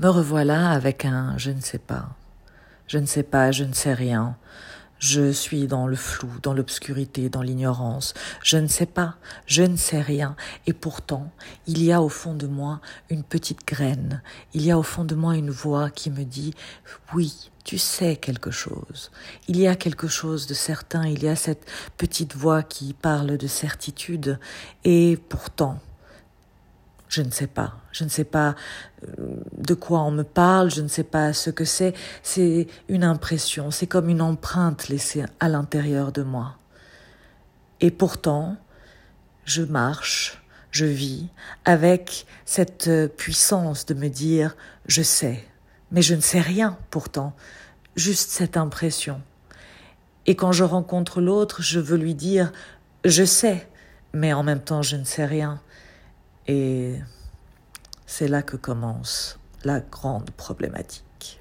Me revoilà avec un je ne sais pas. Je ne sais pas, je ne sais rien. Je suis dans le flou, dans l'obscurité, dans l'ignorance. Je ne sais pas, je ne sais rien. Et pourtant, il y a au fond de moi une petite graine. Il y a au fond de moi une voix qui me dit oui, tu sais quelque chose. Il y a quelque chose de certain. Il y a cette petite voix qui parle de certitude. Et pourtant, je ne sais pas. Je ne sais pas euh, de quoi on me parle, je ne sais pas ce que c'est. C'est une impression, c'est comme une empreinte laissée à l'intérieur de moi. Et pourtant, je marche, je vis avec cette puissance de me dire je sais, mais je ne sais rien pourtant, juste cette impression. Et quand je rencontre l'autre, je veux lui dire je sais, mais en même temps je ne sais rien. Et c'est là que commence la grande problématique.